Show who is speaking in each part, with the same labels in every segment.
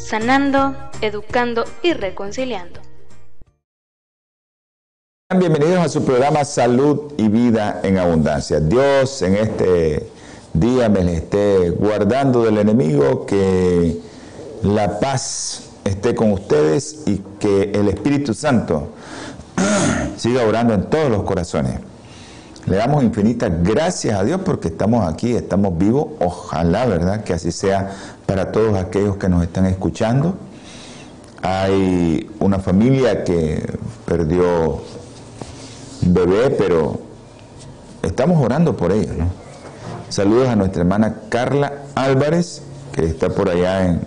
Speaker 1: sanando, educando y reconciliando.
Speaker 2: Bienvenidos a su programa Salud y Vida en Abundancia. Dios en este día me les esté guardando del enemigo, que la paz esté con ustedes y que el Espíritu Santo siga orando en todos los corazones. Le damos infinitas gracias a Dios porque estamos aquí, estamos vivos. Ojalá, ¿verdad? Que así sea para todos aquellos que nos están escuchando. Hay una familia que perdió bebé, pero estamos orando por ellos. Saludos a nuestra hermana Carla Álvarez, que está por allá en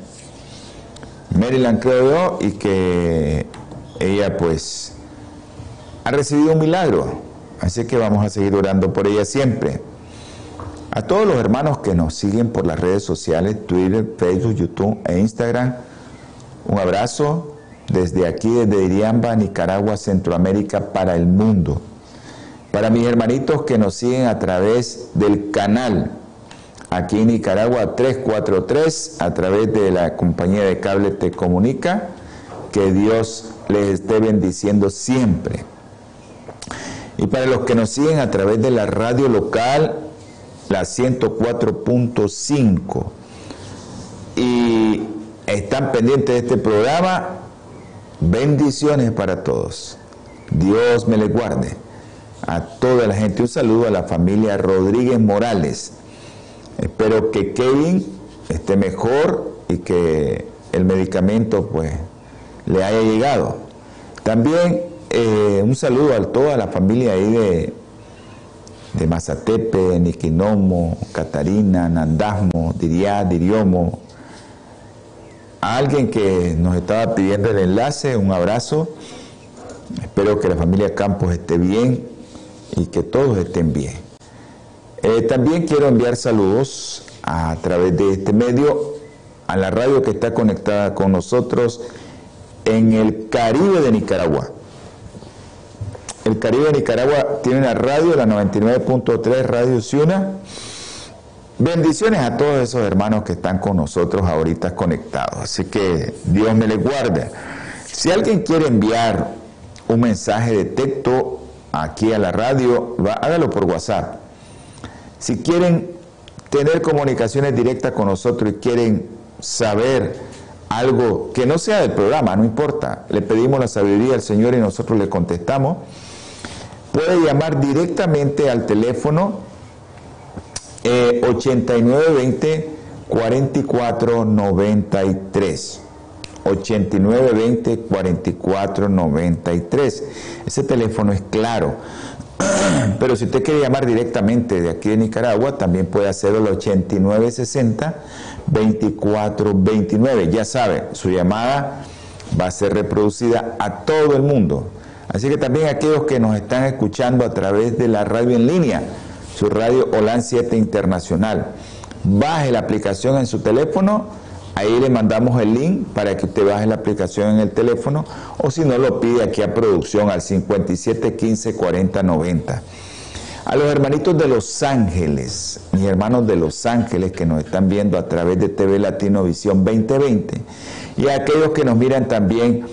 Speaker 2: Maryland, creo yo, y que ella pues ha recibido un milagro Así que vamos a seguir orando por ella siempre. A todos los hermanos que nos siguen por las redes sociales, Twitter, Facebook, YouTube e Instagram, un abrazo desde aquí, desde Iriamba, Nicaragua, Centroamérica, para el mundo. Para mis hermanitos que nos siguen a través del canal, aquí en Nicaragua 343, a través de la compañía de cable Te Comunica, que Dios les esté bendiciendo siempre. Y para los que nos siguen a través de la radio local, la 104.5, y están pendientes de este programa, bendiciones para todos. Dios me les guarde. A toda la gente un saludo a la familia Rodríguez Morales. Espero que Kevin esté mejor y que el medicamento pues le haya llegado. También eh, un saludo a toda la familia ahí de, de Mazatepe, Niquinomo, Catarina, Nandasmo, Diriá, Diriomo. A alguien que nos estaba pidiendo el enlace, un abrazo. Espero que la familia Campos esté bien y que todos estén bien. Eh, también quiero enviar saludos a través de este medio a la radio que está conectada con nosotros en el Caribe de Nicaragua. El Caribe de Nicaragua tiene una radio, la 99.3 Radio Ciuna. Bendiciones a todos esos hermanos que están con nosotros ahorita conectados. Así que Dios me les guarde. Si alguien quiere enviar un mensaje de texto aquí a la radio, hágalo por WhatsApp. Si quieren tener comunicaciones directas con nosotros y quieren saber algo que no sea del programa, no importa, le pedimos la sabiduría al Señor y nosotros le contestamos puede llamar directamente al teléfono 8920 4493. 8920 4493. Ese teléfono es claro. Pero si usted quiere llamar directamente de aquí de Nicaragua, también puede hacerlo al 8960 2429. Ya sabe, su llamada va a ser reproducida a todo el mundo Así que también aquellos que nos están escuchando a través de la radio en línea, su radio OLAN 7 Internacional, baje la aplicación en su teléfono, ahí le mandamos el link para que usted baje la aplicación en el teléfono o si no lo pide aquí a producción al 57 15 40 90. A los hermanitos de Los Ángeles, mis hermanos de Los Ángeles que nos están viendo a través de TV Latino Visión 2020 y a aquellos que nos miran también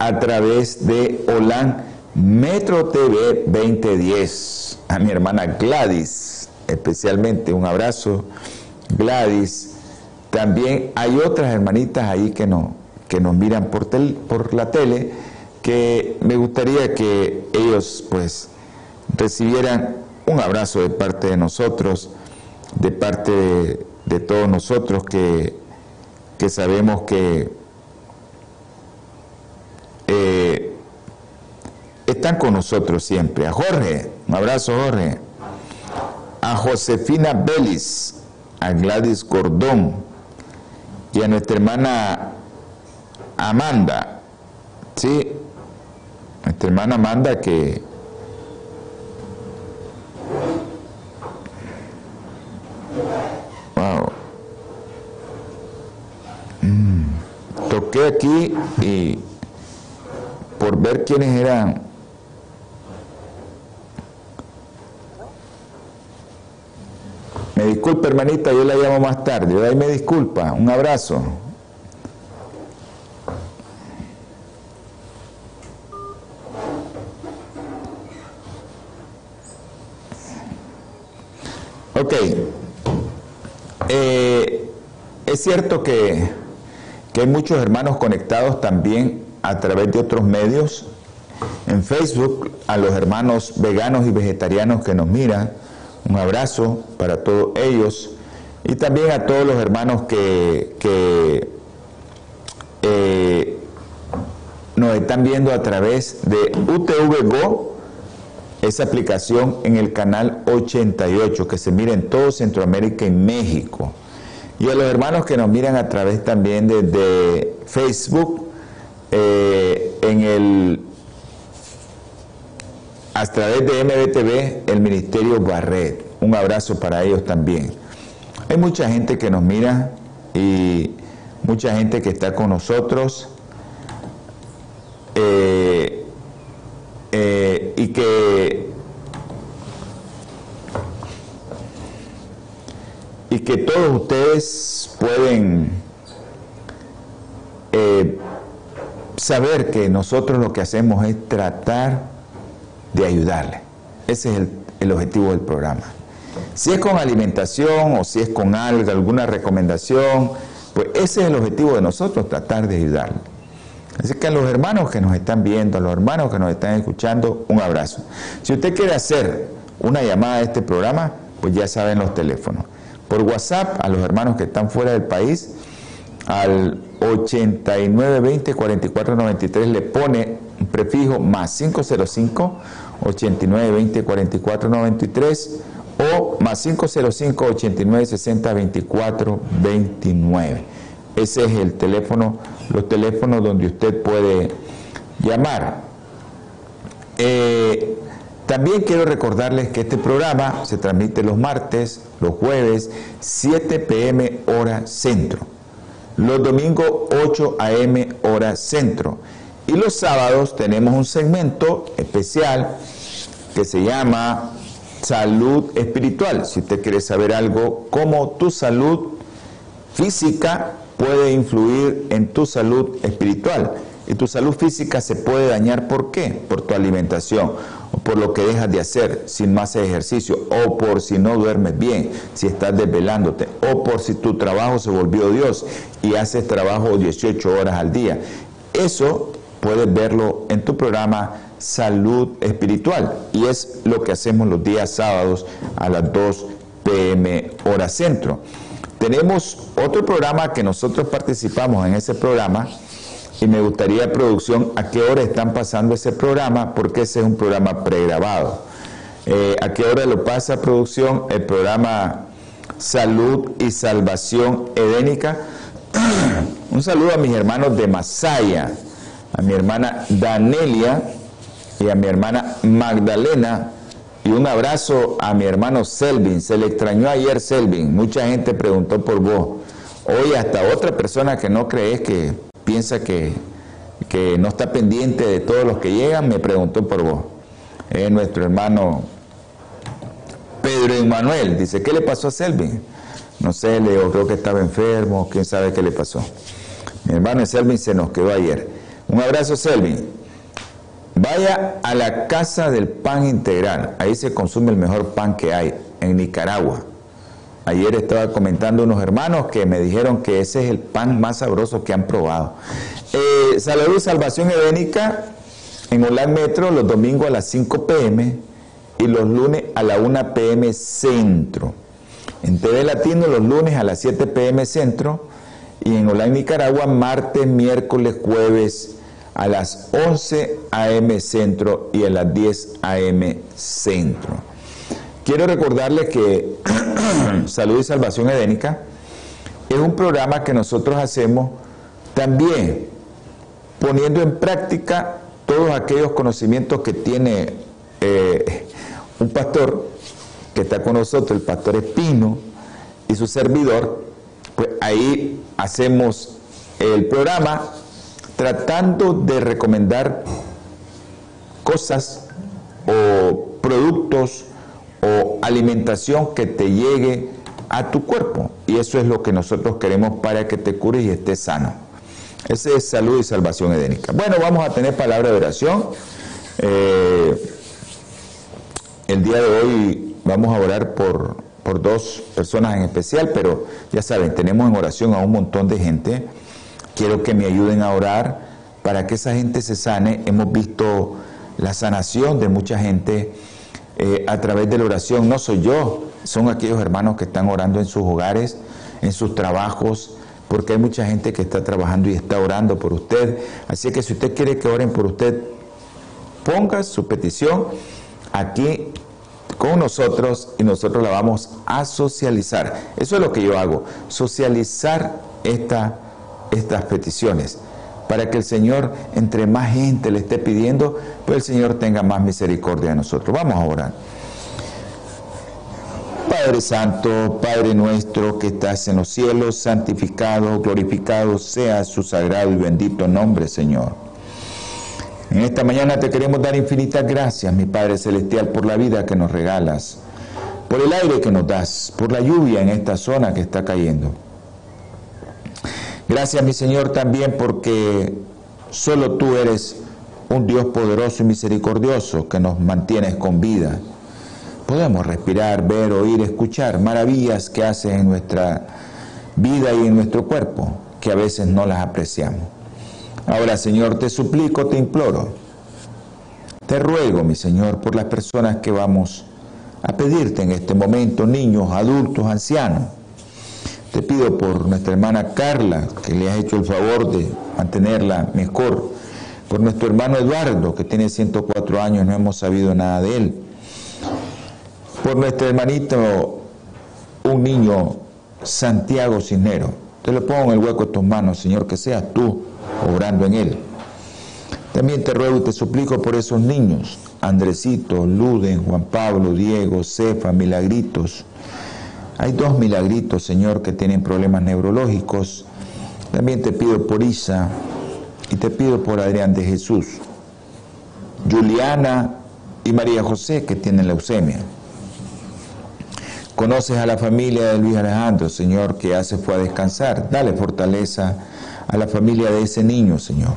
Speaker 2: a través de OLAN Metro TV 2010. A mi hermana Gladys, especialmente un abrazo, Gladys. También hay otras hermanitas ahí que, no, que nos miran por, por la tele, que me gustaría que ellos pues recibieran un abrazo de parte de nosotros, de parte de, todos nosotros que, que sabemos que están con nosotros siempre. A Jorge, un abrazo Jorge. A Josefina Belis, a Gladys Gordón y a nuestra hermana Amanda, ¿sí? Nuestra hermana Amanda que wow. Mm. Toqué aquí y por ver quiénes eran Me disculpa, hermanita, yo la llamo más tarde. De ahí me disculpa. Un abrazo. Ok. Eh, es cierto que, que hay muchos hermanos conectados también a través de otros medios. En Facebook, a los hermanos veganos y vegetarianos que nos miran, un abrazo para todos ellos y también a todos los hermanos que, eh, nos están viendo a través de UTV Go, esa aplicación en el canal 88 que se mira en todo Centroamérica y México. Y a los hermanos que nos miran a través también de, Facebook, eh, en el a través de MBTV, el Ministerio Barret. Un abrazo para ellos también. Hay mucha gente que nos mira y mucha gente que está con nosotros eh, eh, y que y que todos ustedes pueden eh, saber que nosotros lo que hacemos es tratar de ayudarle. Ese es el, objetivo del programa. Si es con alimentación o si es con algo, alguna recomendación, pues ese es el objetivo de nosotros, tratar de ayudarle. Así que a los hermanos que nos están viendo, a los hermanos que nos están escuchando, un abrazo. Si usted quiere hacer una llamada a este programa, pues ya saben los teléfonos. Por WhatsApp, a los hermanos que están fuera del país, al 8920-4493 le pone prefijo más 505 8920 4493 o más 505 8960 24 29. Ese es el teléfono, los teléfonos donde usted puede llamar. Eh, también quiero recordarles que este programa se transmite los martes, los jueves, 7 pm hora centro. Los domingos 8 am hora centro y los sábados tenemos un segmento especial que se llama salud espiritual. Si usted quiere saber algo, cómo tu salud física puede influir en tu salud espiritual. Y tu salud física se puede dañar, ¿por qué? Por tu alimentación, o por lo que dejas de hacer si no haces ejercicio, o por si no duermes bien, si estás desvelándote, o por si tu trabajo se volvió Dios y haces trabajo 18 horas al día. Eso puedes verlo en tu programa Salud Espiritual y es lo que hacemos los días sábados a las 2 pm hora centro. Tenemos otro programa que nosotros participamos en ese programa y me gustaría producción a qué hora están pasando ese programa porque ese es un programa pregrabado. Eh, ¿A qué hora lo pasa producción el programa Salud y Salvación Edénica? un saludo a mis hermanos de Masaya a mi hermana Danelia y a mi hermana Magdalena y un abrazo a mi hermano Selvin. Se le extrañó ayer Selvin, mucha gente preguntó por vos. Hoy hasta otra persona que no crees que piensa que, que no está pendiente de todos los que llegan, me preguntó por vos. Es nuestro hermano Pedro Emanuel. Dice, ¿qué le pasó a Selvin? No sé, le creo que estaba enfermo, quién sabe qué le pasó. Mi hermano Selvin se nos quedó ayer. Un abrazo, Selvin. Vaya a la Casa del Pan Integral. Ahí se consume el mejor pan que hay en Nicaragua. Ayer estaba comentando unos hermanos que me dijeron que ese es el pan más sabroso que han probado. Eh, Salud Salvación Edénica en Holan Metro los domingos a las 5 pm y los lunes a la 1 pm centro. En TV Latino los lunes a las 7 pm centro y en Holan Nicaragua martes, miércoles, jueves a las 11 a.m. centro y a las 10 a.m. centro. Quiero recordarles que Salud y Salvación Edénica es un programa que nosotros hacemos también poniendo en práctica todos aquellos conocimientos que tiene eh, un pastor que está con nosotros, el pastor Espino y su servidor, pues ahí hacemos el programa tratando de recomendar cosas o productos o alimentación que te llegue a tu cuerpo. Y eso es lo que nosotros queremos para que te cures y estés sano. Ese es salud y salvación edénica. Bueno, vamos a tener palabra de oración. Eh, el día de hoy vamos a orar por, por dos personas en especial, pero ya saben, tenemos en oración a un montón de gente. Quiero que me ayuden a orar para que esa gente se sane. Hemos visto la sanación de mucha gente eh, a través de la oración. No soy yo, son aquellos hermanos que están orando en sus hogares, en sus trabajos, porque hay mucha gente que está trabajando y está orando por usted. Así que si usted quiere que oren por usted, ponga su petición aquí con nosotros y nosotros la vamos a socializar. Eso es lo que yo hago, socializar esta, estas peticiones para que el Señor, entre más gente le esté pidiendo, pues el Señor tenga más misericordia de nosotros. Vamos a orar. Padre Santo, Padre nuestro que estás en los cielos, santificado, glorificado sea su sagrado y bendito nombre, Señor. En esta mañana te queremos dar infinitas gracias, mi Padre Celestial, por la vida que nos regalas, por el aire que nos das, por la lluvia en esta zona que está cayendo. Gracias, mi Señor, también porque solo tú eres un Dios poderoso y misericordioso que nos mantienes con vida. Podemos respirar, ver, oír, escuchar maravillas que haces en nuestra vida y en nuestro cuerpo, que a veces no las apreciamos. Ahora, Señor, te suplico, te imploro, te ruego, mi Señor, por las personas que vamos a pedirte en este momento, niños, adultos, ancianos te pido por nuestra hermana Carla, que le has hecho el favor de mantenerla mejor. Por nuestro hermano Eduardo, que tiene 104 años, no hemos sabido nada de él. Por nuestro hermanito, un niño, Santiago Cisnero. Te lo pongo en el hueco de tus manos, Señor, que seas tú obrando en él. También te ruego y te suplico por esos niños, Andresito, Luden, Juan Pablo, Diego, Cefa, Milagritos, hay dos milagritos, Señor, que tienen problemas neurológicos. También te pido por Isa y te pido por Adrián de Jesús. Juliana y María José, que tienen leucemia. Conoces a la familia de Luis Alejandro, Señor, que hace fue a descansar. Dale fortaleza a la familia de ese niño, Señor.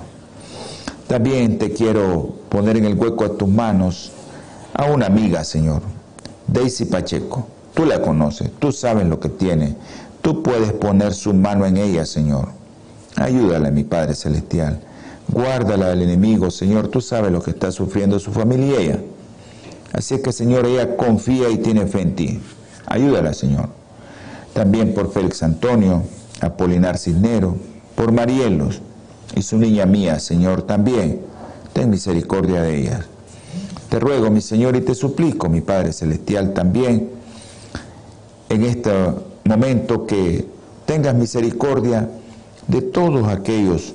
Speaker 2: También te quiero poner en el hueco a tus manos a una amiga, Señor, Daisy Pacheco. Tú la conoces, tú sabes lo que tiene. Tú puedes poner su mano en ella, Señor. Ayúdala, mi Padre Celestial. Guárdala del enemigo, Señor. Tú sabes lo que está sufriendo su familia y ella. Así es que, Señor, ella confía y tiene fe en ti. Ayúdala, Señor. También por Félix Antonio, Apolinar Cisnero, por Marielos y su niña mía, Señor, también. Ten misericordia de ellas. Te ruego, mi Señor, y te suplico, mi Padre Celestial, también en este momento que tengas misericordia de todos aquellos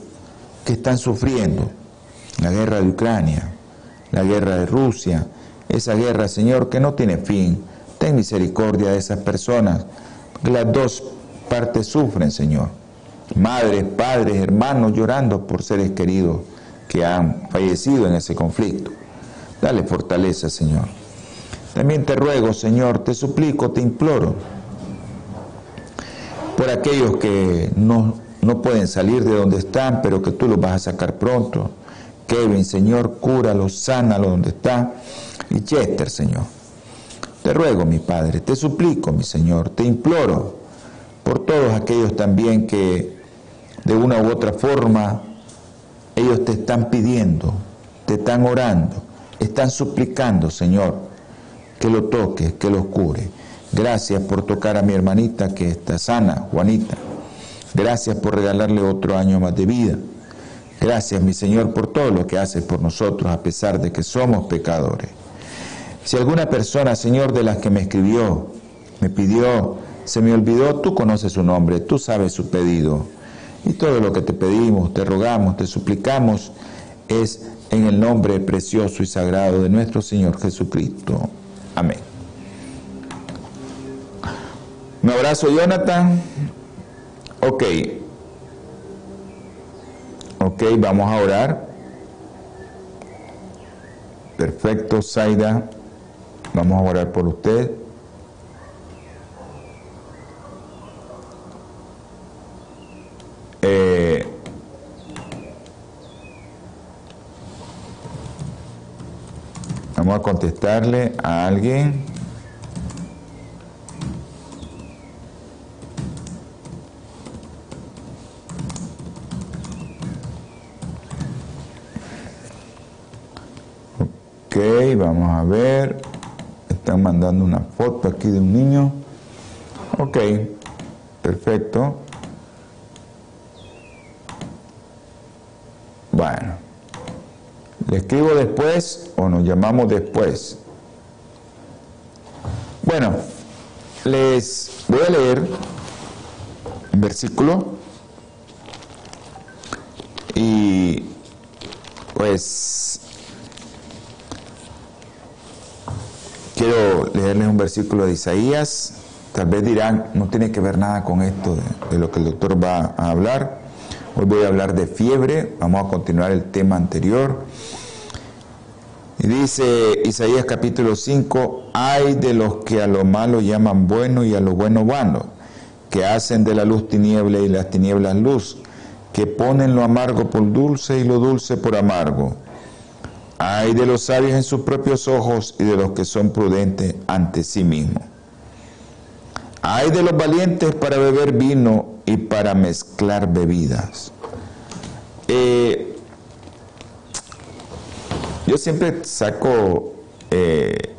Speaker 2: que están sufriendo la guerra de Ucrania, la guerra de Rusia, esa guerra, Señor, que no tiene fin. Ten misericordia de esas personas, que las dos partes sufren, Señor. Madres, padres, hermanos llorando por seres queridos que han fallecido en ese conflicto. Dale fortaleza, Señor. También te ruego, Señor, te suplico, te imploro, por aquellos que no, no pueden salir de donde están, pero que tú los vas a sacar pronto. Kevin, Señor, cúralo, sánalo donde está. Y Chester, Señor. Te ruego, mi Padre, te suplico, mi Señor, te imploro por todos aquellos también que de una u otra forma ellos te están pidiendo, te están orando, están suplicando, Señor, que lo toque, que lo cure. Gracias por tocar a mi hermanita que está sana, Juanita. Gracias por regalarle otro año más de vida. Gracias, mi Señor, por todo lo que haces por nosotros, a pesar de que somos pecadores. Si alguna persona, Señor, de las que me escribió, me pidió, se me olvidó, tú conoces su nombre, tú sabes su pedido. Y todo lo que te pedimos, te rogamos, te suplicamos es en el nombre precioso y sagrado de nuestro Señor Jesucristo. Amén. Un abrazo, Jonathan. Ok. Ok, vamos a orar. Perfecto, Zaida. Vamos a orar por usted. Vamos a contestarle a alguien. Ok, vamos a ver. Están mandando una foto aquí de un niño. Ok, perfecto. Bueno, ¿le escribo después o nos llamamos después? Bueno, les voy a leer un versículo y pues quiero leerles un versículo de Isaías. Tal vez dirán, no tiene que ver nada con esto de, lo que el doctor va a hablar. Hoy voy a hablar de fiebre, vamos a continuar el tema anterior. Dice Isaías capítulo 5, hay de los que a lo malo llaman bueno y a lo bueno vano, que hacen de la luz tiniebla y las tinieblas luz, que ponen lo amargo por dulce y lo dulce por amargo. Hay de los sabios en sus propios ojos y de los que son prudentes ante sí mismos. Hay de los valientes para beber vino y para mezclar bebidas. Eh, yo siempre saco eh,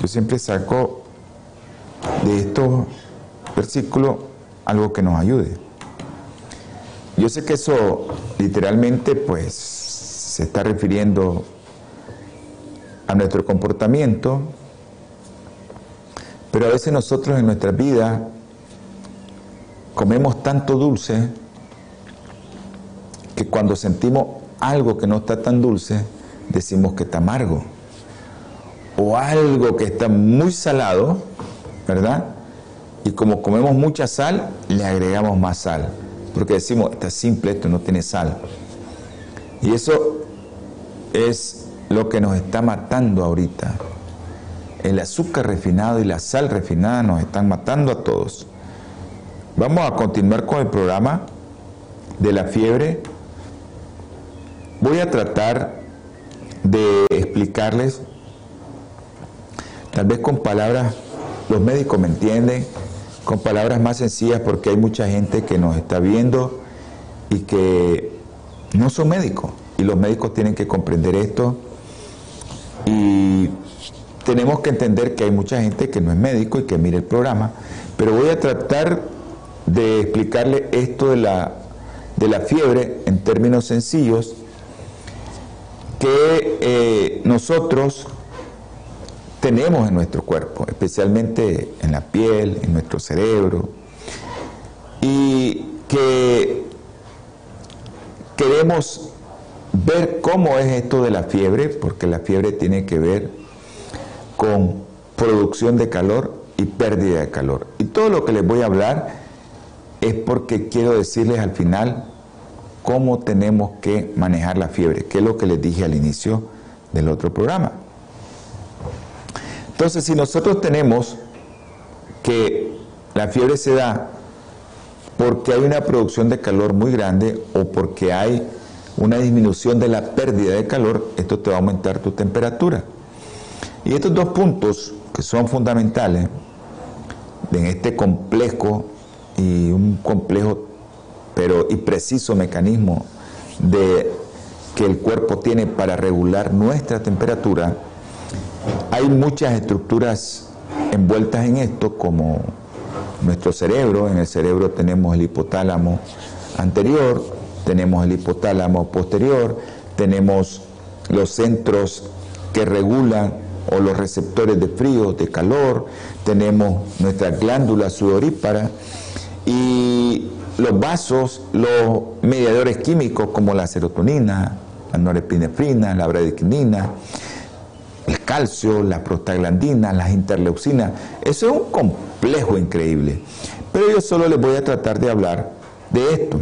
Speaker 2: yo siempre saco de estos versículos algo que nos ayude. Yo sé que eso literalmente pues se está refiriendo a nuestro comportamiento, pero a veces nosotros en nuestra vida comemos tanto dulce que cuando sentimos algo que no está tan dulce, decimos que está amargo. O algo que está muy salado, ¿verdad? Y como comemos mucha sal, le agregamos más sal. Porque decimos, está simple, esto no tiene sal. Y eso es lo que nos está matando ahorita. El azúcar refinado y la sal refinada nos están matando a todos. Vamos a continuar con el programa de la fiebre. Voy a tratar de explicarles, tal vez con palabras, los médicos me entienden, con palabras más sencillas porque hay mucha gente que nos está viendo y que no son médicos. Y los médicos tienen que comprender esto. Y tenemos que entender que hay mucha gente que no es médico y que mire el programa. Pero voy a tratar de explicarle esto de la, de la fiebre en términos sencillos, que eh, nosotros tenemos en nuestro cuerpo, especialmente en la piel, en nuestro cerebro, y que queremos ver cómo es esto de la fiebre, porque la fiebre tiene que ver con producción de calor y pérdida de calor. Y todo lo que les voy a hablar es porque quiero decirles al final cómo tenemos que manejar la fiebre, que es lo que les dije al inicio del otro programa. Entonces, si nosotros tenemos que la fiebre se da porque hay una producción de calor muy grande o porque hay una disminución de la pérdida de calor, esto te va a aumentar tu temperatura. Y estos dos puntos que son fundamentales en este complejo y un complejo pero y preciso mecanismo de que el cuerpo tiene para regular nuestra temperatura, hay muchas estructuras envueltas en esto, como nuestro cerebro. En el cerebro tenemos el hipotálamo anterior, tenemos el hipotálamo posterior, tenemos los centros que regulan o los receptores de frío, de calor, tenemos nuestra glándula sudorípara y los vasos, los mediadores químicos como la serotonina, la norepinefrina, la bradiquinina, el calcio, la prostaglandina, las interleucinas. Eso es un complejo increíble. Pero yo solo les voy a tratar de hablar de esto.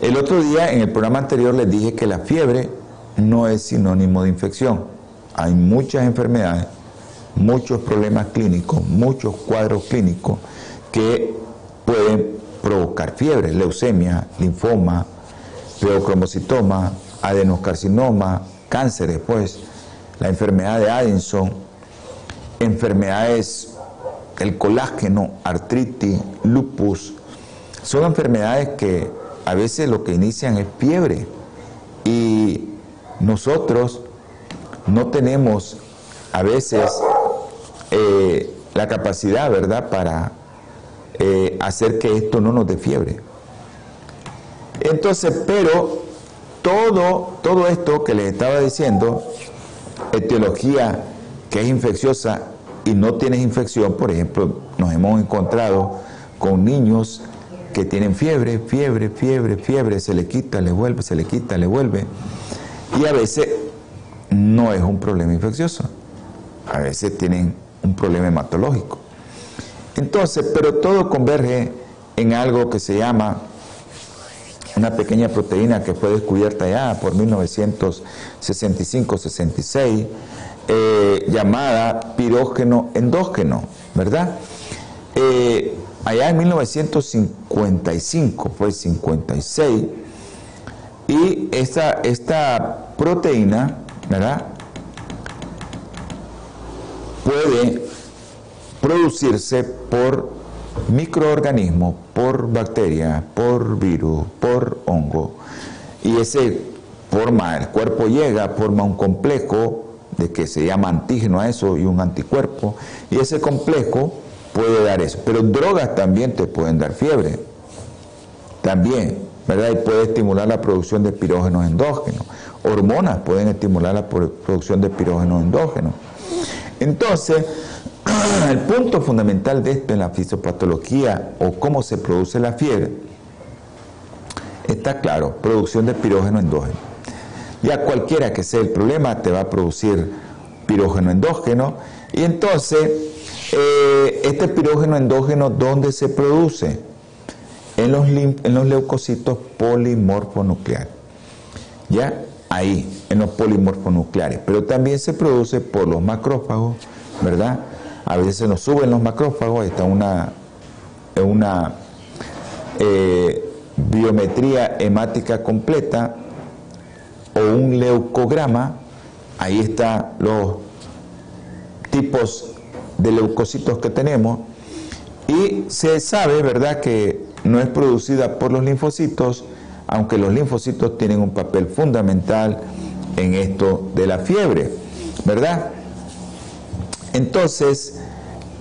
Speaker 2: El otro día en el programa anterior les dije que la fiebre no es sinónimo de infección. Hay muchas enfermedades, muchos problemas clínicos, muchos cuadros clínicos que pueden provocar fiebre, leucemia, linfoma, pleocromocitoma, adenoscarcinoma, cánceres, pues, la enfermedad de Addison, enfermedades, el colágeno, artritis, lupus, son enfermedades que a veces lo que inician es fiebre y nosotros no tenemos a veces eh, la capacidad, ¿verdad?, para eh, hacer que esto no nos dé fiebre. Entonces, pero todo, todo esto que les estaba diciendo, etiología que es infecciosa y no tienes infección, por ejemplo, nos hemos encontrado con niños que tienen fiebre, fiebre, fiebre, fiebre, se le quita, le vuelve, se le quita, le vuelve. Y a veces no es un problema infeccioso, a veces tienen un problema hematológico. Entonces, pero todo converge en algo que se llama una pequeña proteína que fue descubierta ya por 1965-66, eh, llamada pirógeno endógeno, ¿verdad? Eh, allá en 1955, fue 56, y esta, esta proteína, ¿verdad? Puede producirse por microorganismos, por bacteria, por virus, por hongo. Y ese forma, el cuerpo llega, forma un complejo de que se llama antígeno a eso y un anticuerpo, y ese complejo puede dar eso. Pero drogas también te pueden dar fiebre, también, ¿verdad? Y puede estimular la producción de pirógenos endógenos. Hormonas pueden estimular la producción de pirógenos endógenos. Entonces, el punto fundamental de esto en la fisiopatología o cómo se produce la fiebre, está claro, producción de pirógeno endógeno. Ya cualquiera que sea el problema te va a producir pirógeno endógeno y entonces eh, este pirógeno endógeno, ¿dónde se produce? En los, en los leucocitos polimorfonucleares. ¿Ya? Ahí, en los polimorfonucleares. Pero también se produce por los macrófagos, ¿verdad? A veces nos suben los macrófagos, está una, una eh, biometría hemática completa o un leucograma, ahí están los tipos de leucocitos que tenemos y se sabe, ¿verdad?, que no es producida por los linfocitos, aunque los linfocitos tienen un papel fundamental en esto de la fiebre, ¿verdad? Entonces,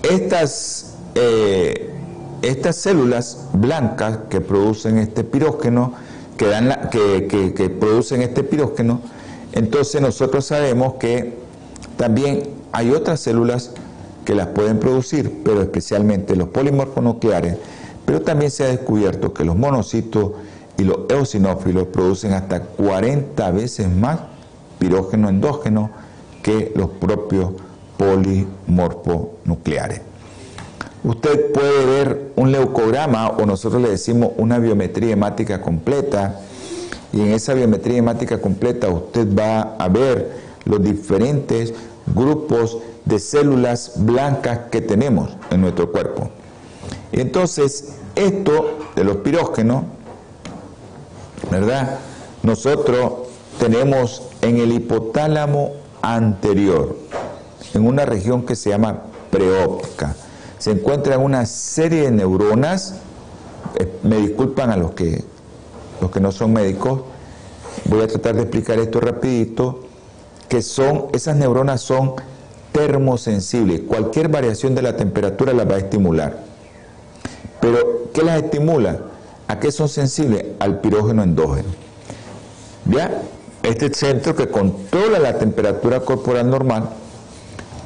Speaker 2: estas, eh, estas células blancas que producen este pirógeno, que, dan que, producen este pirógeno, entonces nosotros sabemos que también hay otras células que las pueden producir, pero especialmente los polimorfonucleares, pero también se ha descubierto que los monocitos y los eosinófilos producen hasta 40 veces más pirógeno endógeno que los propios polimorfonucleares. Usted puede ver un leucograma o nosotros le decimos una biometría hemática completa y en esa biometría hemática completa usted va a ver los diferentes grupos de células blancas que tenemos en nuestro cuerpo. Entonces, esto de los pirógenos, ¿verdad? Nosotros tenemos en el hipotálamo anterior, en una región que se llama preóptica. Se encuentran una serie de neuronas, eh, me disculpan a los que, los que no son médicos, voy a tratar de explicar esto rapidito, que son, esas neuronas son termosensibles, cualquier variación de la temperatura las va a estimular. Pero, ¿qué las estimula? ¿A qué son sensibles? Al pirógeno endógeno. ¿Ya? este centro que controla la temperatura corporal normal,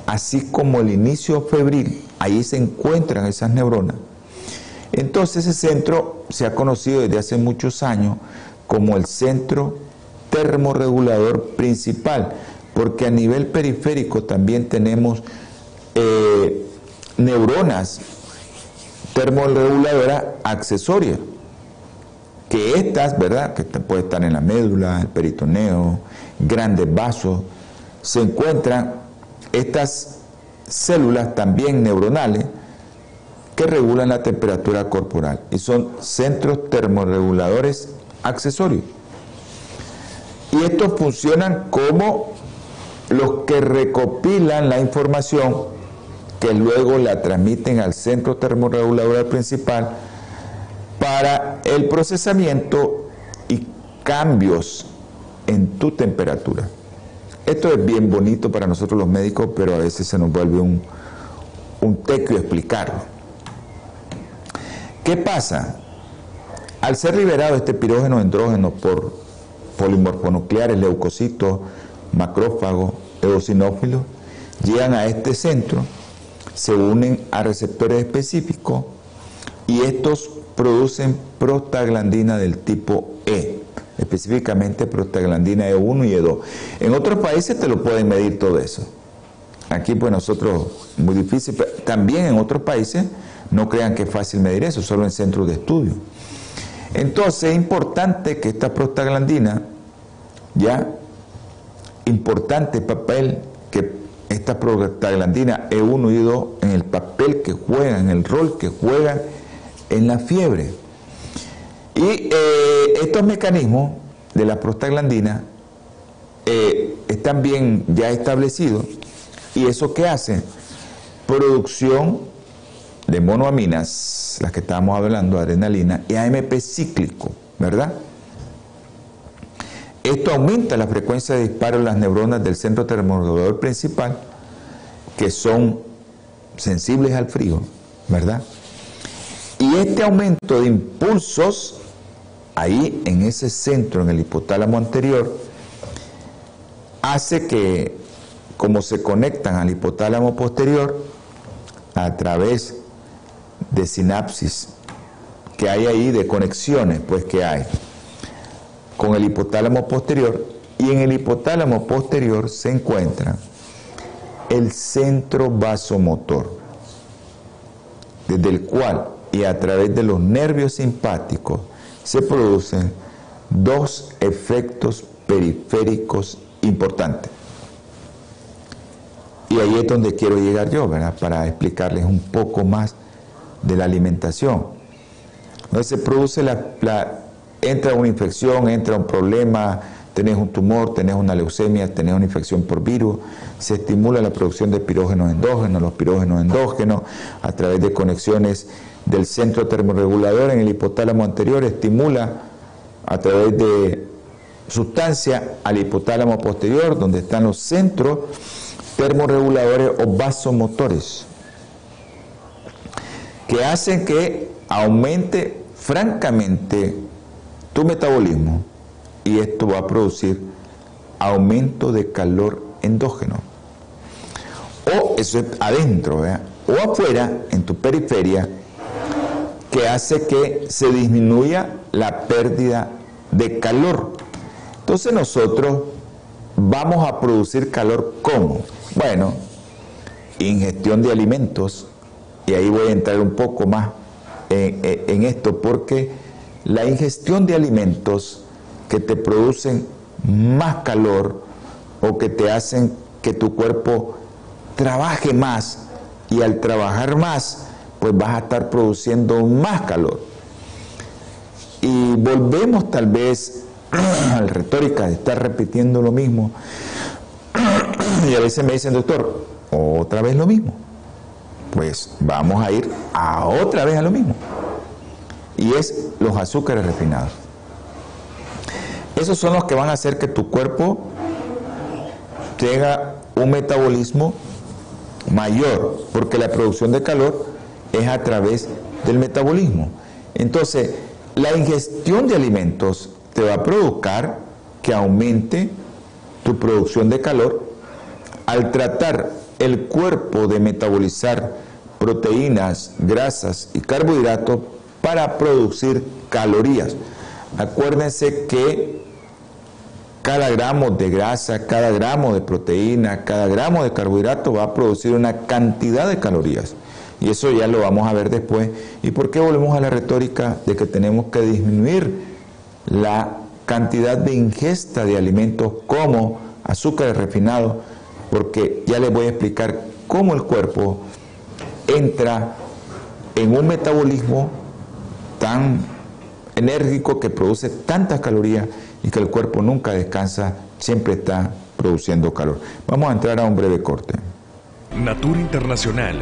Speaker 2: así como el inicio febril, ahí se encuentran esas neuronas. Entonces ese centro se ha conocido desde hace muchos años como el centro termorregulador principal, porque a nivel periférico también tenemos eh, neuronas termorreguladoras accesorias, que estas, ¿verdad?, que puede estar en la médula, el peritoneo, grandes vasos, se encuentran estas células también neuronales que regulan la temperatura corporal y son centros termorreguladores accesorios. Y estos funcionan como los que recopilan la información que luego la transmiten al centro termorregulador principal para el procesamiento y cambios en tu temperatura. Esto es bien bonito para nosotros los médicos, pero a veces se nos vuelve un, un tequio explicarlo. ¿Qué pasa? Al ser liberado este pirógeno endrógeno por polimorfonucleares, leucocitos, macrófagos, eosinófilos, llegan a este centro, se unen a receptores específicos y estos producen prostaglandina del tipo E, específicamente prostaglandina E1 y E2. En otros países te lo pueden medir todo eso. Aquí pues nosotros muy difícil, pero también en otros países no crean que es fácil medir eso, solo en centros de estudio. Entonces es importante que esta prostaglandina, ya, importante papel que esta prostaglandina E1 y E2 en el papel que juega, en el rol que juega en la fiebre. Y eh, estos mecanismos de la prostaglandina eh, están bien ya establecidos y eso que hace producción de monoaminas, las que estábamos hablando, adrenalina, y AMP cíclico, ¿verdad? Esto aumenta la frecuencia de disparo en las neuronas del centro termoregulador principal, que son sensibles al frío, ¿verdad? Y este aumento de impulsos ahí en ese centro, en el hipotálamo anterior, hace que, como se conectan al hipotálamo posterior, a través de sinapsis que hay ahí, de conexiones pues que hay con el hipotálamo posterior y en el hipotálamo posterior se encuentra el centro vasomotor, desde el cual y a través de los nervios simpáticos se producen dos efectos periféricos importantes. Y ahí es donde quiero llegar yo, ¿verdad? Para explicarles un poco más de la alimentación. Entonces se produce la, entra una infección, entra un problema, tenés un tumor, tenés una leucemia, tenés una infección por virus, se estimula la producción de pirógenos endógenos, los pirógenos endógenos a través de conexiones del centro termorregulador en el hipotálamo anterior, estimula a través de sustancia al hipotálamo posterior, donde están los centros termorreguladores o vasomotores que hacen que aumente francamente tu metabolismo y esto va a producir aumento de calor endógeno. O eso es adentro, o afuera, en tu periferia, que hace que se disminuya la pérdida de calor. Entonces nosotros vamos a producir calor ¿cómo? Bueno, ingestión de alimentos, y ahí voy a entrar un poco más en, esto, porque la ingestión de alimentos que te producen más calor o que te hacen que tu cuerpo trabaje más y al trabajar más, pues vas a estar produciendo más calor. Y volvemos tal vez a la retórica de estar repitiendo lo mismo. Y a veces me dicen, doctor, otra vez lo mismo pues vamos a ir a otra vez a lo mismo. Y es los azúcares refinados. Esos son los que van a hacer que tu cuerpo tenga un metabolismo mayor, porque la producción de calor es a través del metabolismo. Entonces, la ingestión de alimentos te va a provocar que aumente tu producción de calor al tratar el cuerpo de metabolizar proteínas, grasas y carbohidratos para producir calorías. Acuérdense que cada gramo de grasa, cada gramo de proteína, cada gramo de carbohidrato va a producir una cantidad de calorías. Y eso ya lo vamos a ver después. ¿Y por qué volvemos a la retórica de que tenemos que disminuir la cantidad de ingesta de alimentos como azúcares refinados? Porque ya les voy a explicar cómo el cuerpo entra en un metabolismo tan enérgico que produce tantas calorías y que el cuerpo nunca descansa, siempre está produciendo calor. Vamos a entrar a un breve corte.
Speaker 3: Natura Internacional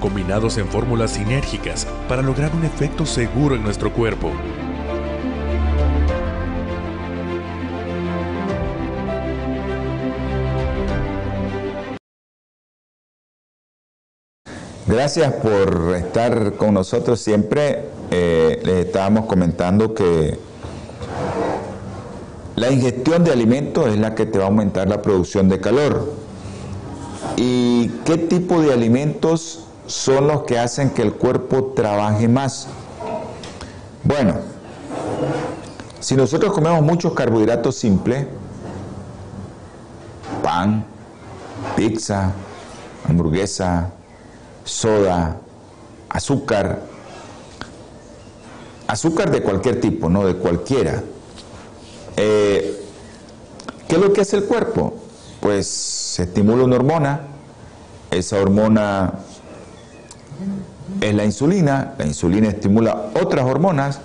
Speaker 3: combinados en fórmulas sinérgicas para lograr un efecto seguro en nuestro cuerpo.
Speaker 2: Gracias por estar con nosotros siempre. Eh, les estábamos comentando que la ingestión de alimentos es la que te va a aumentar la producción de calor. ¿Y qué tipo de alimentos son los que hacen que el cuerpo trabaje más? Bueno, si nosotros comemos muchos carbohidratos simples, pan, pizza, hamburguesa, soda, azúcar, azúcar de cualquier tipo, no de cualquiera. Eh, ¿Qué es lo que hace el cuerpo? Pues se estimula una hormona, esa hormona es la insulina, la insulina estimula otras hormonas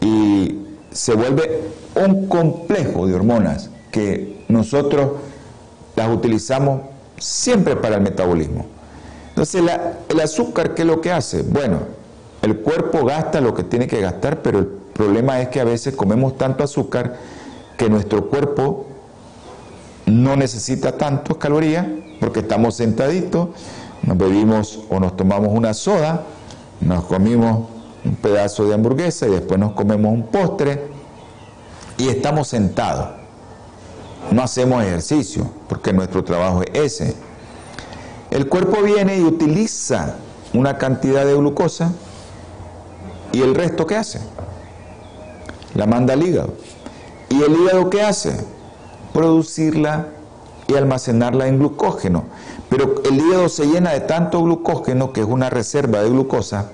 Speaker 2: y se vuelve un complejo de hormonas que nosotros las utilizamos siempre para el metabolismo. Entonces, el azúcar, ¿qué es lo que hace? Bueno, el cuerpo gasta lo que tiene que gastar, pero el problema es que a veces comemos tanto azúcar que nuestro cuerpo no necesita tantas calorías porque estamos sentaditos, nos bebimos o nos tomamos una soda, nos comimos un pedazo de hamburguesa y después nos comemos un postre y estamos sentados. No hacemos ejercicio porque nuestro trabajo es ese. El cuerpo viene y utiliza una cantidad de glucosa y el resto ¿qué hace? La manda al hígado. ¿Y el hígado qué hace? Producirla y almacenarla en glucógeno. Pero el hígado se llena de tanto glucógeno, que es una reserva de glucosa,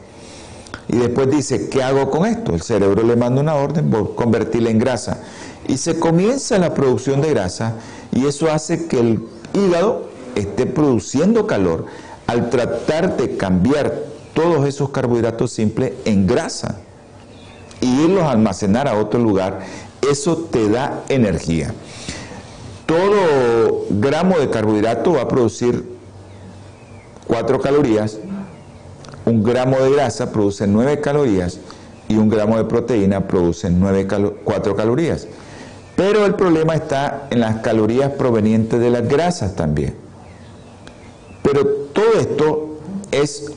Speaker 2: y después dice, ¿qué hago con esto? El cerebro le manda una orden por convertirla en grasa. Y se comienza la producción de grasa y eso hace que el hígado esté produciendo calor al tratar de cambiar todos esos carbohidratos simples en grasa y irlos a almacenar a otro lugar, eso te da energía. Todo gramo de carbohidrato va a producir 4 calorías, un gramo de grasa produce 9 calorías y un gramo de proteína produce 9 4 calorías. Pero el problema está en las calorías provenientes de las grasas también. Pero todo esto es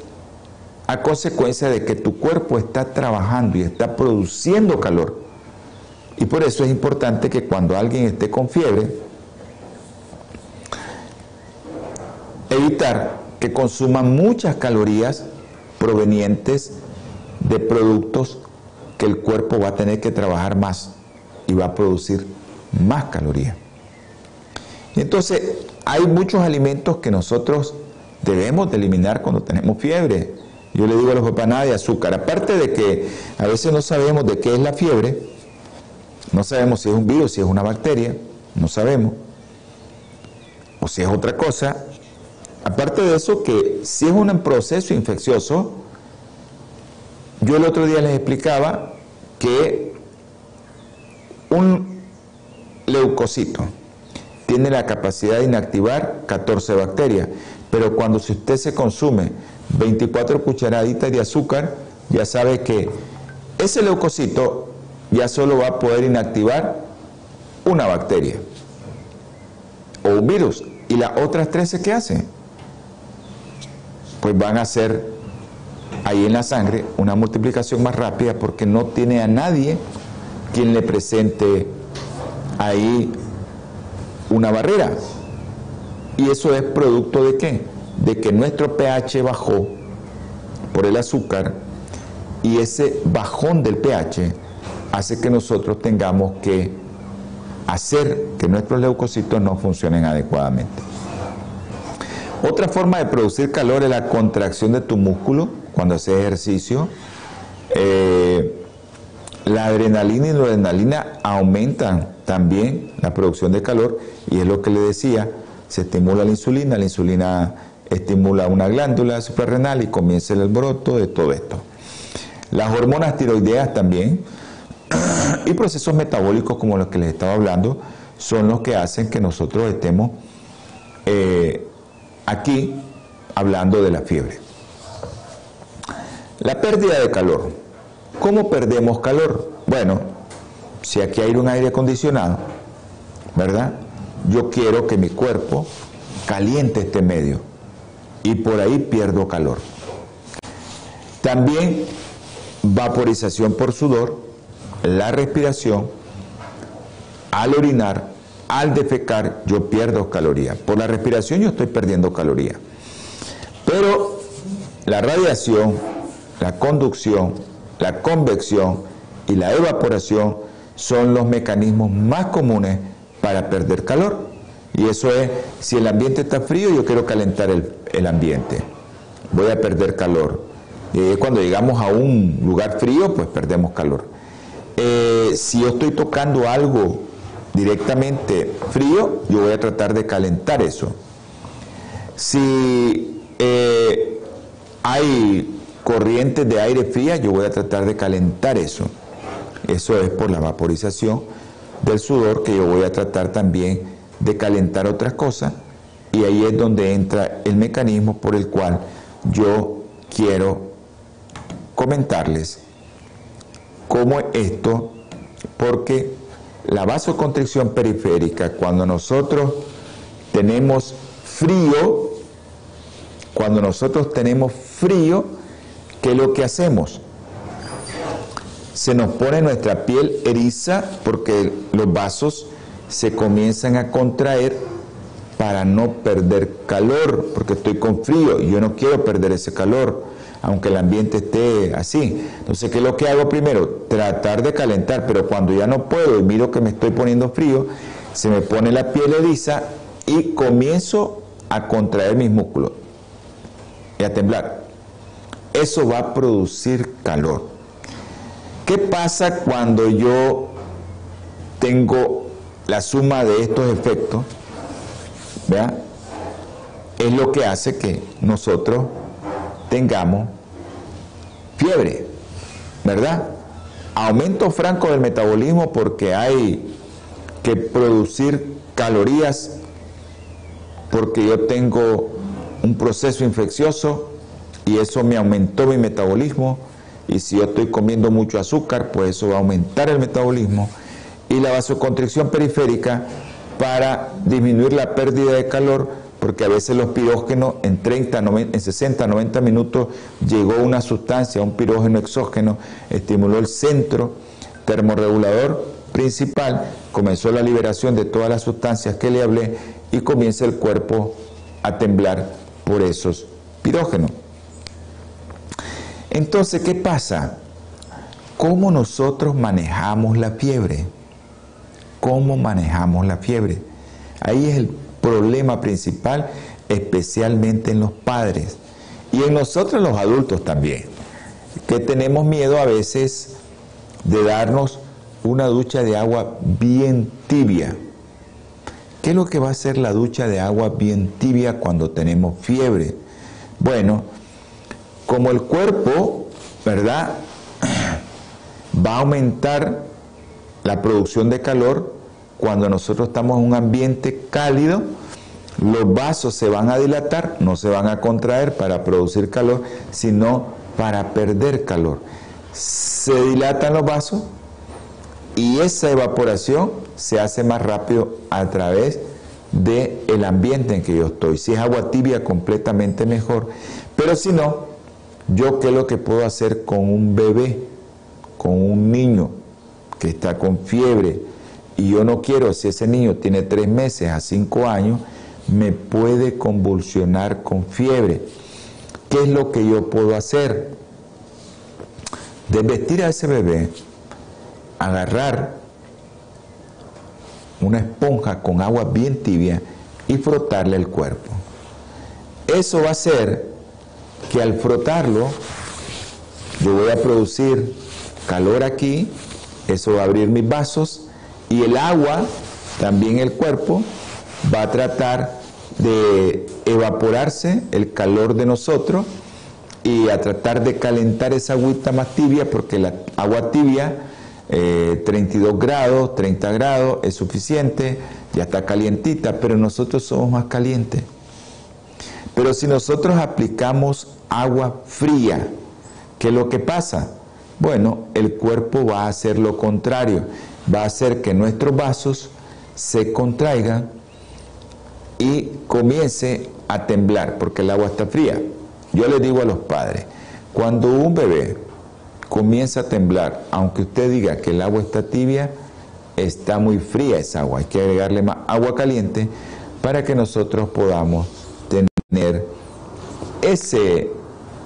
Speaker 2: a consecuencia de que tu cuerpo está trabajando y está produciendo calor. Y por eso es importante que cuando alguien esté con fiebre, evitar que consuma muchas calorías provenientes de productos que el cuerpo va a tener que trabajar más y va a producir más calorías. Entonces hay muchos alimentos que nosotros debemos de eliminar cuando tenemos fiebre. Yo le digo a los papás nada de azúcar. Aparte de que a veces no sabemos de qué es la fiebre, no sabemos si es un virus, si es una bacteria, no sabemos. O si es otra cosa. Aparte de eso, que si es un proceso infeccioso, yo el otro día les explicaba que un leucocito, tiene la capacidad de inactivar 14 bacterias. Pero cuando usted se consume 24 cucharaditas de azúcar, ya sabe que ese leucocito ya solo va a poder inactivar una bacteria o un virus. ¿Y las otras 13 qué hacen? Pues van a hacer ahí en la sangre una multiplicación más rápida porque no tiene a nadie quien le presente ahí una barrera. ¿Y eso es producto de qué? De que nuestro pH bajó por el azúcar y ese bajón del pH hace que nosotros tengamos que hacer que nuestros leucocitos no funcionen adecuadamente. Otra forma de producir calor es la contracción de tu músculo cuando haces ejercicio. Eh, la adrenalina y la adrenalina aumentan también la producción de calor y es lo que le decía, se estimula la insulina, la insulina estimula una glándula suprarrenal y comienza el broto de todo esto. Las hormonas tiroideas también y procesos metabólicos como los que les estaba hablando son los que hacen que nosotros estemos eh, aquí hablando de la fiebre. La pérdida de calor. ¿Cómo perdemos calor? Bueno, si aquí hay un aire acondicionado, ¿verdad? Yo quiero que mi cuerpo caliente este medio y por ahí pierdo calor. También vaporización por sudor, la respiración, al orinar, al defecar, yo pierdo calorías. Por la respiración yo estoy perdiendo calorías. Pero la radiación, la conducción, la convección y la evaporación son los mecanismos más comunes para perder calor. Y eso es, si el ambiente está frío, yo quiero calentar el, ambiente. Voy a perder calor. Y cuando llegamos a un lugar frío, pues perdemos calor. Eh, si yo estoy tocando algo directamente frío, yo voy a tratar de calentar eso. Si eh, hay corrientes de aire fría, yo voy a tratar de calentar eso. Eso es por la vaporización del sudor que yo voy a tratar también de calentar otras cosas y ahí es donde entra el mecanismo por el cual yo quiero comentarles cómo esto, porque la vasoconstricción periférica, cuando nosotros tenemos frío, cuando nosotros tenemos frío, ¿qué es lo que hacemos? Se nos pone nuestra piel eriza porque los vasos se comienzan a contraer para no perder calor, porque estoy con frío y yo no quiero perder ese calor aunque el ambiente esté así. Entonces, ¿qué es lo que hago primero? Tratar de calentar, pero cuando ya no puedo y miro que me estoy poniendo frío, se me pone la piel eriza y comienzo a contraer mis músculos y a temblar. Eso va a producir calor. ¿Qué pasa cuando yo tengo la suma de estos efectos? ¿Vea? Es lo que hace que nosotros tengamos fiebre, ¿verdad? Aumento franco del metabolismo porque hay que producir calorías porque yo tengo un proceso infeccioso y eso me aumentó mi metabolismo y si yo estoy comiendo mucho azúcar, pues eso va a aumentar el metabolismo y la vasoconstricción periférica para disminuir la pérdida de calor porque a veces los pirógenos en 30, en 60, 90 minutos llegó una sustancia, un pirógeno exógeno, estimuló el centro termorregulador principal, comenzó la liberación de todas las sustancias que le hablé y comienza el cuerpo a temblar por esos pirógenos. Entonces, ¿qué pasa? ¿Cómo nosotros manejamos la fiebre? ¿Cómo manejamos la fiebre? Ahí es el problema principal, especialmente en los padres y en nosotros los adultos también, que tenemos miedo a veces de darnos una ducha de agua bien tibia. ¿Qué es lo que va a hacer la ducha de agua bien tibia cuando tenemos fiebre? Bueno, como el cuerpo, ¿verdad? Va a aumentar la producción de calor, cuando nosotros estamos en un ambiente cálido, los vasos se van a dilatar, no se van a contraer para producir calor, sino para perder calor. Se dilatan los vasos y esa evaporación se hace más rápido a través del el ambiente en que yo estoy. Si es agua tibia, completamente mejor. Pero si no, yo qué es lo que puedo hacer con un bebé, con un niño que está con fiebre, y yo no quiero, si ese niño tiene tres meses a cinco años, me puede convulsionar con fiebre. ¿Qué es lo que yo puedo hacer? Desvestir a ese bebé, agarrar una esponja con agua bien tibia y frotarle el cuerpo. Eso va a hacer que al frotarlo, yo voy a producir calor aquí, eso va a abrir mis vasos y el agua, también el cuerpo, va a tratar de evaporarse el calor de nosotros y a tratar de calentar esa agüita más tibia porque la agua tibia, 32 eh, grados, 30 grados es suficiente, ya está calientita, pero nosotros somos más calientes. Pero si nosotros aplicamos agua fría, ¿qué es lo que pasa? Bueno, el cuerpo va a hacer lo contrario, va a hacer que nuestros vasos se contraigan y comience a temblar porque el agua está fría. Yo le digo a los padres, cuando un bebé comienza a temblar, aunque usted diga que el agua está tibia, está muy fría esa agua. Hay que agregarle más agua caliente para que nosotros podamos tener ese,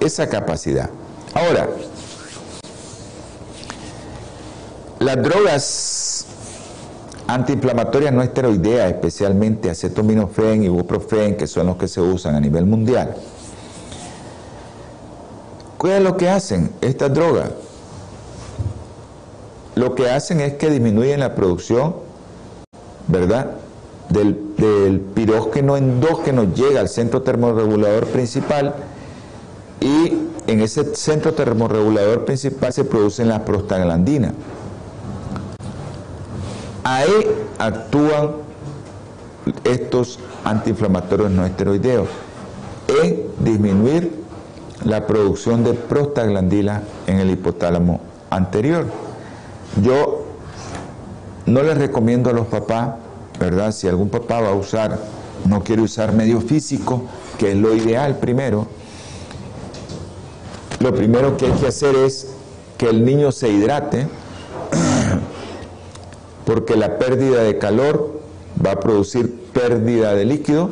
Speaker 2: esa capacidad. Ahora, las drogas Antiinflamatorias no esteroideas, especialmente acetaminofén y ibuprofen, que son los que se usan a nivel mundial. ¿Qué lo que hacen estas drogas? Lo que hacen es que disminuyen la producción, ¿verdad? Del, del pirógeno endógeno llega al centro termorregulador principal y en ese centro termorregulador principal se producen las prostaglandinas. Ahí actúan estos antiinflamatorios no esteroideos en disminuir la producción de prostaglandina en el hipotálamo anterior. Yo no les recomiendo a los papás, ¿verdad? Si algún papá va a usar, no quiere usar medio físico, que es lo ideal primero, lo primero que hay que hacer es que el niño se hidrate, porque la pérdida de calor va a producir pérdida de líquido.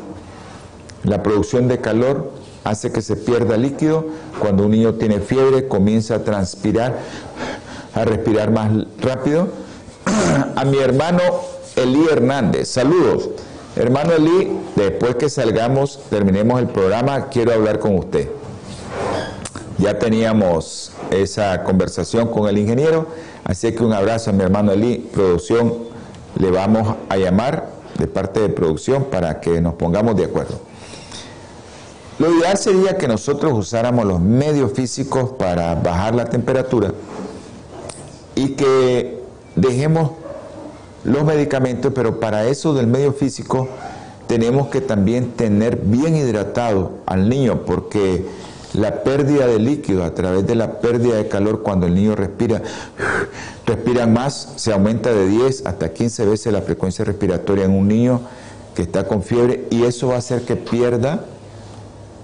Speaker 2: La producción de calor hace que se pierda líquido. Cuando un niño tiene fiebre, comienza a transpirar, a respirar más rápido. A mi hermano Elí Hernández, saludos. Hermano Elí, después que salgamos, terminemos el programa, quiero hablar con usted. Ya teníamos esa conversación con el ingeniero Así que un abrazo a mi hermano Eli, producción, le vamos a llamar de parte de producción para que nos pongamos de acuerdo. Lo ideal sería que nosotros usáramos los medios físicos para bajar la temperatura y que dejemos los medicamentos, pero para eso del medio físico tenemos que también tener bien hidratado al niño, porque la pérdida de líquido a través de la pérdida de calor cuando el niño respira, respira más, se aumenta de 10 hasta 15 veces la frecuencia respiratoria en un niño que está con fiebre y eso va a hacer que pierda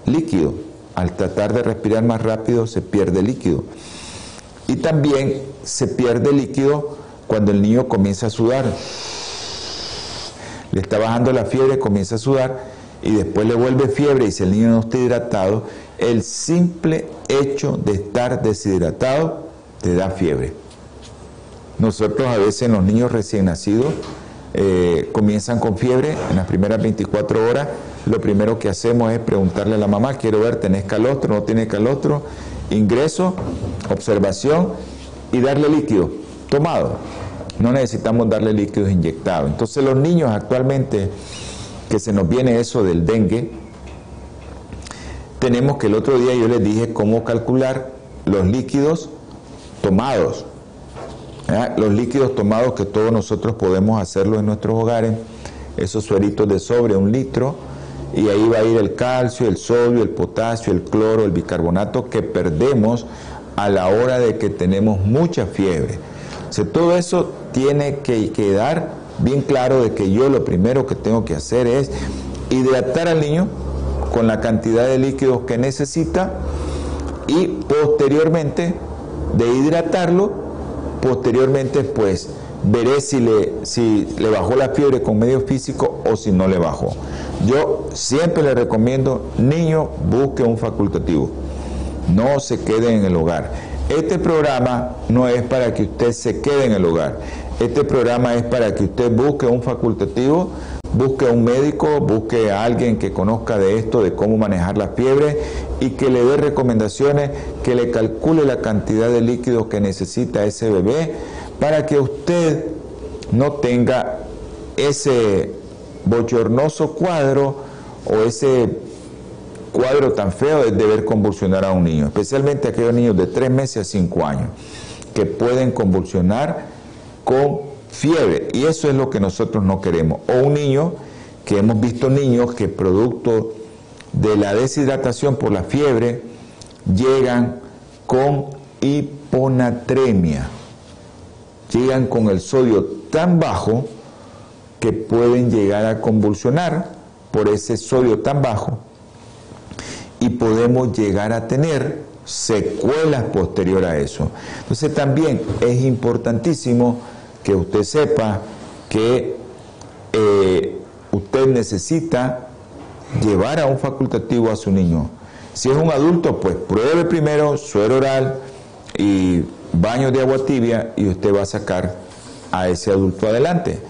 Speaker 2: líquido. Al tratar de respirar más rápido se pierde líquido. Y también se pierde líquido cuando el niño comienza a sudar. Le está bajando la fiebre, comienza a sudar y después le vuelve fiebre y si el niño no está hidratado, el simple hecho de estar deshidratado te da fiebre. Nosotros a veces los niños recién nacidos eh, comienzan con fiebre en las primeras 24 horas. Lo primero que hacemos es preguntarle a la mamá, quiero ver, ¿tenés calostro? ¿No tiene calostro? Ingreso, observación y darle líquido tomado. No necesitamos darle líquidos inyectados. Entonces los niños actualmente que se nos viene eso del dengue, tenemos que el otro día yo les dije cómo calcular los líquidos tomados. Los líquidos tomados que todos nosotros podemos hacerlo en nuestros hogares, esos sueritos de sobre un litro, y ahí va a ir el calcio, el sodio, el potasio, el cloro, el bicarbonato que perdemos a la hora de que tenemos mucha fiebre. O todo eso tiene que quedar bien claro de que yo lo primero que tengo que hacer es hidratar al niño con la cantidad de líquidos que necesita y posteriormente de hidratarlo, posteriormente pues veré si le, si le bajó la fiebre con medio físico o si no le bajó. Yo siempre le recomiendo, niño, busque un facultativo, no se quede en el hogar. Este programa no es para que usted se quede en el hogar, este programa es para que usted busque un facultativo, busque un médico, busque a alguien que conozca de esto, de cómo manejar la fiebre y que le dé recomendaciones, que le calcule la cantidad de líquidos que necesita ese bebé para que usted no tenga ese bochornoso cuadro o ese cuadro tan feo de ver convulsionar a un niño, especialmente aquellos niños de 3 meses a 5 años que pueden convulsionar con fiebre. Y eso es lo que nosotros no queremos. O un niño, que hemos visto niños que producto de la deshidratación por la fiebre, llegan con hiponatremia. Llegan con el sodio tan bajo que pueden llegar a convulsionar por ese sodio tan bajo y podemos llegar a tener secuelas posterior a eso. Entonces también es importantísimo que usted sepa que eh, usted necesita llevar a un facultativo a su niño. Si es un adulto, pues pruebe primero suero oral y baño de agua tibia y usted va a sacar a ese adulto adelante.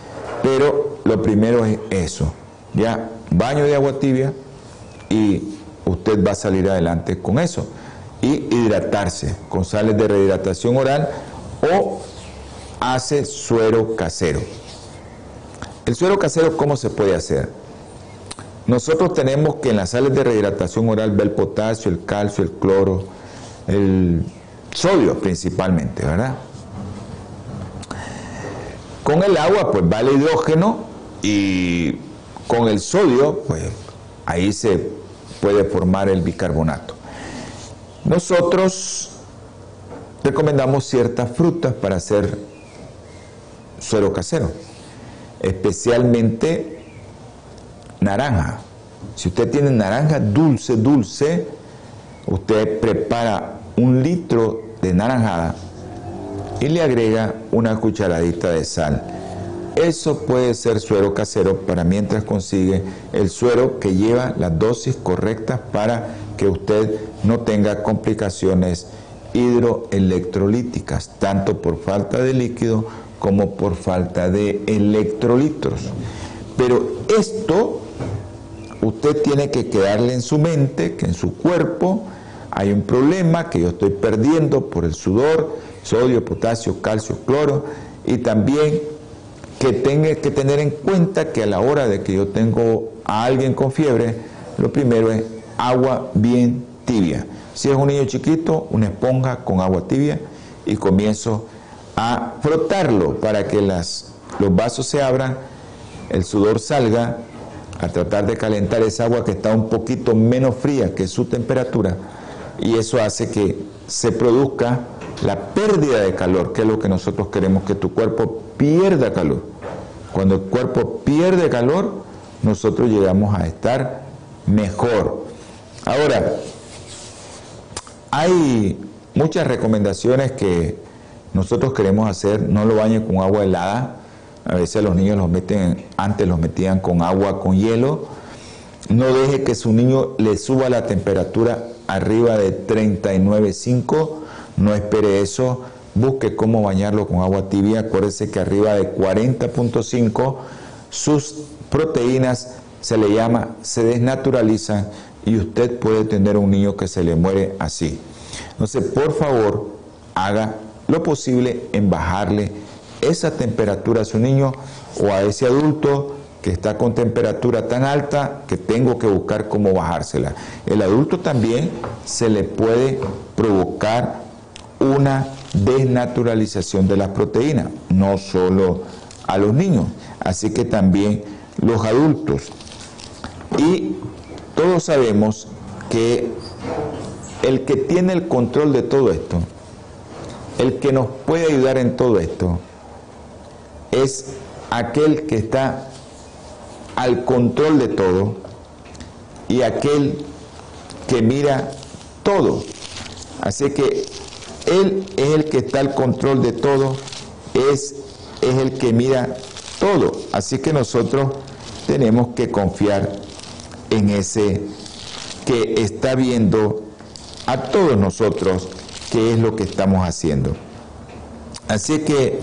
Speaker 2: Pero lo primero es eso, ya, baño de agua tibia y usted va a salir adelante con eso. Y hidratarse con sales de rehidratación oral o hace suero casero. El suero casero, ¿cómo se puede hacer? Nosotros tenemos que en las sales de rehidratación oral ver el potasio, el calcio, el cloro, el sodio principalmente, ¿verdad? Con el agua, pues va el hidrógeno y con el sodio, pues ahí se puede formar el bicarbonato. Nosotros recomendamos ciertas frutas para hacer suero casero, especialmente naranja. Si usted tiene naranja dulce, dulce, usted prepara un litro de naranjada y le agrega una cucharadita de sal. Eso puede ser suero casero para mientras consigue el suero que lleva las dosis correctas para que usted no tenga complicaciones hidroelectrolíticas, tanto por falta de líquido como por falta de electrolitos. Pero esto usted tiene que quedarle en su mente, que en su cuerpo hay un problema que yo estoy perdiendo por el sudor, sodio, potasio, calcio, cloro, y también que tenga que tener en cuenta que a la hora de que yo tengo a alguien con fiebre, lo primero es agua bien tibia. Si es un niño chiquito, una esponja con agua tibia y comienzo a frotarlo para que las, los vasos se abran, el sudor salga, a tratar de calentar esa agua que está un poquito menos fría que su temperatura y eso hace que se produzca la pérdida de calor, que es lo que nosotros queremos, que tu cuerpo pierda calor. Cuando el cuerpo pierde calor, nosotros llegamos a estar mejor. Ahora, hay muchas recomendaciones que nosotros queremos hacer, no lo bañe con agua helada. A veces los niños los meten, antes los metían con agua con hielo. No deje que su niño le suba la temperatura arriba de 39.5. No espere eso. Busque cómo bañarlo con agua tibia. Acuérdese que arriba de 40.5 sus proteínas se le llama, se desnaturalizan y usted puede tener un niño que se le muere así. Entonces, por favor, haga lo posible en bajarle esa temperatura a su niño o a ese adulto que está con temperatura tan alta que tengo que buscar cómo bajársela. El adulto también se le puede provocar una desnaturalización de las proteínas, no solo a los niños, así que también los adultos. Y todos sabemos que el que tiene el control de todo esto, el que nos puede ayudar en todo esto, es aquel que está al control de todo y aquel que mira todo. Así que Él es el que está al control de todo, es, es el que mira todo. Así que nosotros tenemos que confiar en ese que está viendo a todos nosotros qué es lo que estamos haciendo. Así que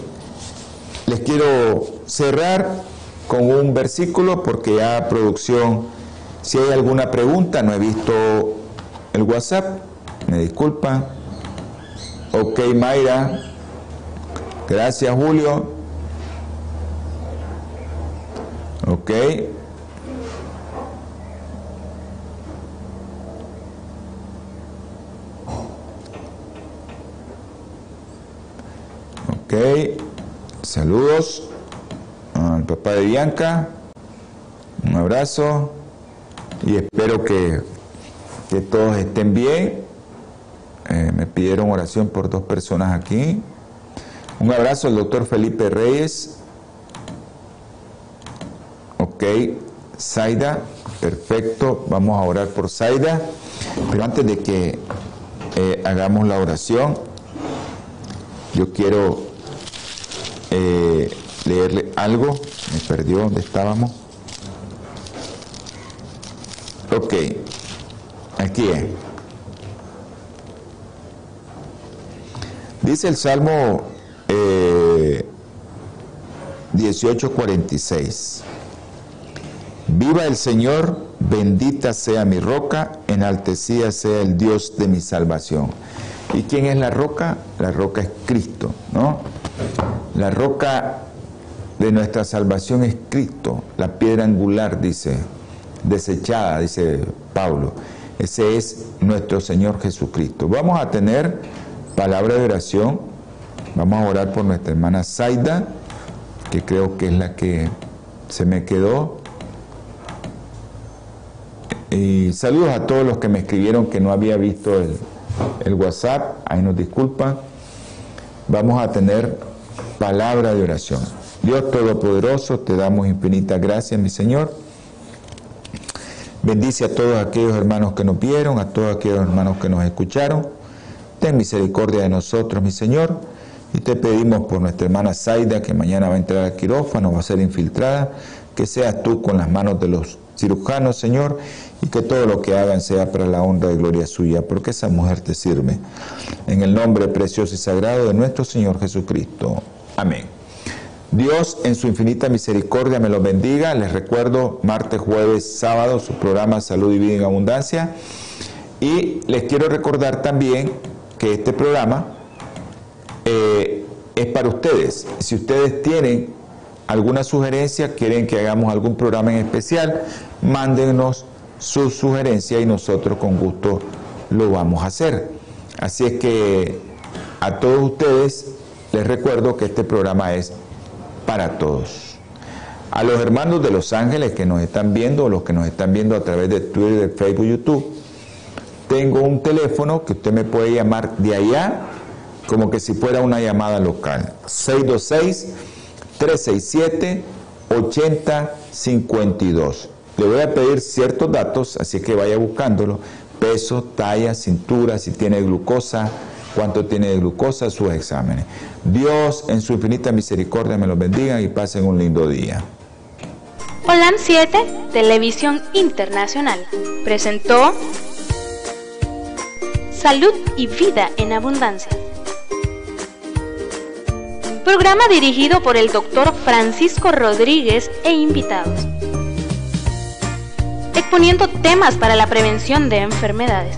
Speaker 2: les quiero cerrar con un versículo porque ya producción, si hay alguna pregunta, no he visto el WhatsApp, me disculpan. Ok, Mayra. Gracias, Julio. Ok. Saludos al papá de Bianca. Un abrazo. Y espero que, que todos estén bien. Eh, me pidieron oración por dos personas aquí. Un abrazo al doctor Felipe Reyes. Ok, Zaida, perfecto. Vamos a orar por Zaida. Pero antes de que eh, hagamos la oración, yo quiero eh, leerle algo. Me perdió donde estábamos. Ok, aquí es. Dice el Salmo eh, 18:46. Viva el Señor, bendita sea mi roca, enaltecida sea el Dios de mi salvación. ¿Y quién es la roca? La roca es Cristo, ¿no? La roca de nuestra salvación es Cristo, la piedra angular, dice, desechada, dice Pablo. Ese es nuestro Señor Jesucristo. Vamos a tener palabra de oración. Vamos a orar por nuestra hermana Zaida, que creo que es la que se me quedó. Y saludos a todos los que me escribieron que no había visto el, WhatsApp. Ahí nos disculpan. Vamos a tener palabra de oración. Dios Todopoderoso, te damos infinitas gracias, mi Señor. Bendice a todos aquellos hermanos que nos vieron, a todos aquellos hermanos que nos escucharon. Ten misericordia de nosotros, mi Señor. Y te pedimos por nuestra hermana Zaida, que mañana va a entrar al quirófano, va a ser infiltrada, que seas tú con las manos de los cirujanos, Señor, y que todo lo que hagan sea para la honra y gloria suya, porque esa mujer te sirve. En el nombre precioso y sagrado de nuestro Señor Jesucristo. Amén. Dios en su infinita misericordia me los bendiga. Les recuerdo martes, jueves, sábado su programa Salud y Vida en Abundancia. Y les quiero recordar también que este programa eh, es para ustedes. Si ustedes tienen alguna sugerencia, quieren que hagamos algún programa en especial, mándenos su sugerencia y nosotros con gusto lo vamos a hacer. Así es que a todos ustedes les recuerdo que este programa es para todos. A los hermanos de Los Ángeles que nos están viendo o los que nos están viendo a través de Twitter, Facebook, YouTube, tengo un teléfono que usted me puede llamar de allá como que si fuera una llamada local. 626-367-8052. Le voy a pedir ciertos datos, así que vaya buscándolo. Peso, talla, cintura, si tiene glucosa, cuánto tiene de glucosa, sus exámenes. Dios en su infinita misericordia me los bendiga y pasen un lindo día.
Speaker 1: OLAM 7, Televisión Internacional, presentó Salud y Vida en Abundancia. Programa dirigido por el doctor Francisco Rodríguez e invitados. Exponiendo temas para la prevención de enfermedades.